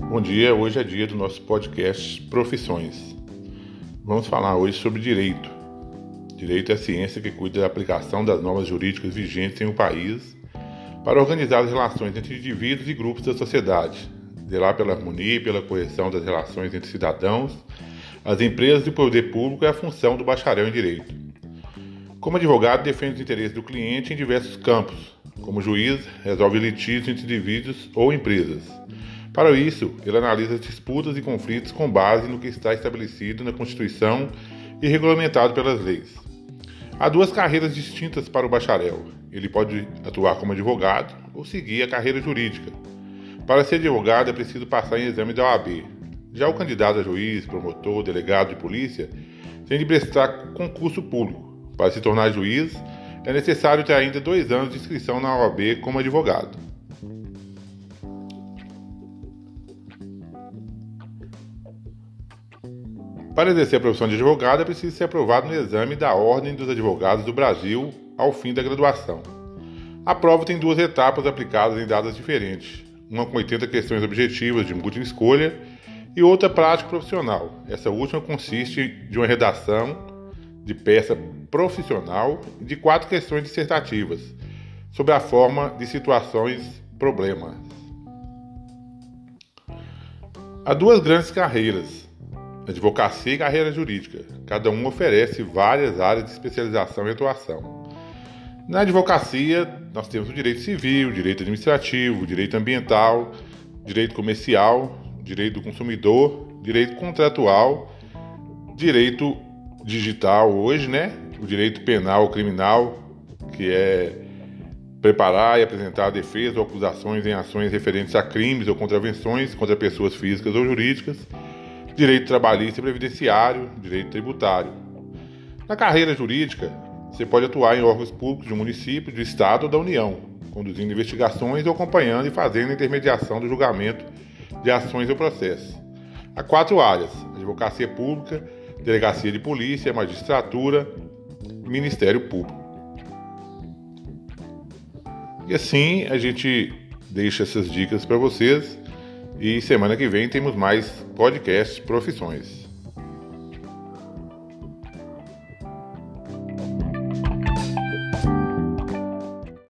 Bom dia, hoje é dia do nosso podcast Profissões. Vamos falar hoje sobre direito. Direito é a ciência que cuida da aplicação das normas jurídicas vigentes em um país para organizar as relações entre indivíduos e grupos da sociedade, zelar pela harmonia e pela correção das relações entre cidadãos, as empresas e o poder público é a função do bacharel em direito. Como advogado, defende os interesses do cliente em diversos campos. Como juiz, resolve litígios entre indivíduos ou empresas para isso, ele analisa as disputas e conflitos com base no que está estabelecido na Constituição e regulamentado pelas leis. Há duas carreiras distintas para o bacharel. Ele pode atuar como advogado ou seguir a carreira jurídica. Para ser advogado é preciso passar em exame da OAB. Já o candidato a juiz, promotor, delegado de polícia tem de prestar concurso público. Para se tornar juiz, é necessário ter ainda dois anos de inscrição na OAB como advogado. Para exercer a profissão de advogado, é preciso ser aprovado no exame da Ordem dos Advogados do Brasil ao fim da graduação. A prova tem duas etapas aplicadas em datas diferentes, uma com 80 questões objetivas de múltipla escolha e outra prática profissional. Essa última consiste de uma redação de peça profissional e de quatro questões dissertativas sobre a forma de situações problemas. Há duas grandes carreiras, advocacia e carreira jurídica. Cada um oferece várias áreas de especialização e atuação. Na advocacia, nós temos o direito civil, direito administrativo, direito ambiental, direito comercial, direito do consumidor, direito contratual, direito digital hoje, né? O direito penal criminal, que é preparar e apresentar defesa ou acusações em ações referentes a crimes ou contravenções contra pessoas físicas ou jurídicas direito trabalhista e previdenciário, direito tributário. Na carreira jurídica, você pode atuar em órgãos públicos do município, do estado ou da União, conduzindo investigações ou acompanhando e fazendo a intermediação do julgamento de ações ou processos. Há quatro áreas: advocacia pública, delegacia de polícia, magistratura, Ministério Público. E assim a gente deixa essas dicas para vocês. E semana que vem temos mais podcast Profissões.